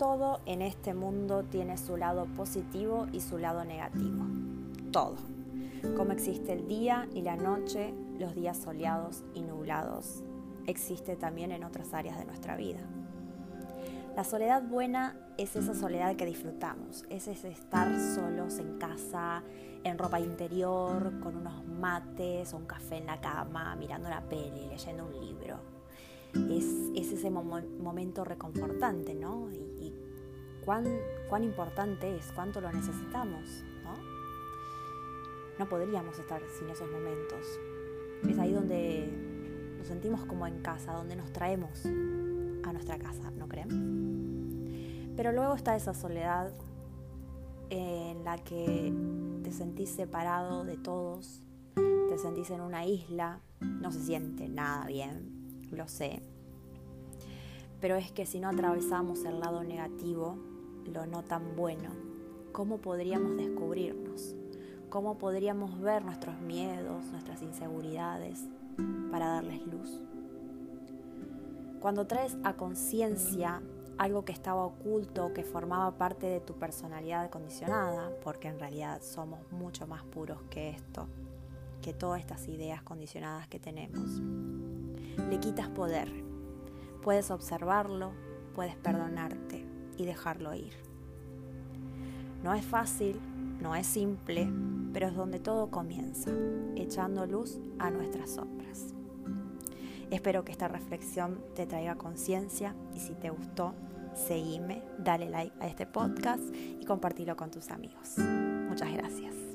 todo en este mundo tiene su lado positivo y su lado negativo. Todo. Como existe el día y la noche, los días soleados y nublados, existe también en otras áreas de nuestra vida. La soledad buena es esa soledad que disfrutamos, es ese estar solos en casa, en ropa interior, con unos mates o un café en la cama, mirando una peli, leyendo un libro. Es, ese momento reconfortante, ¿no? Cuán, importante es, cuánto lo necesitamos, ¿no? No podríamos estar sin esos momentos. Es ahí donde nos sentimos como en casa, donde nos traemos a nuestra casa, ¿no creen? Pero luego está esa soledad en la que te sentís separado de todos, te sentís en una isla, no se siente nada bien, lo sé. Pero es que si no atravesamos el lado negativo, lo no tan bueno, ¿cómo podríamos descubrirnos? ¿Cómo podríamos ver nuestros miedos, nuestras inseguridades para darles luz? Cuando traes a conciencia algo que estaba oculto, que formaba parte de tu personalidad condicionada, porque en realidad somos mucho más puros que esto, que todas estas ideas condicionadas que tenemos. Le quitas poder. Puedes observarlo, puedes perdonarte y dejarlo ir. No es fácil, no es simple, pero es donde todo comienza, echando luz a nuestras sombras. Espero que esta reflexión te traiga conciencia y si te gustó, seguime, dale like a este podcast y compartilo con tus amigos. Muchas gracias.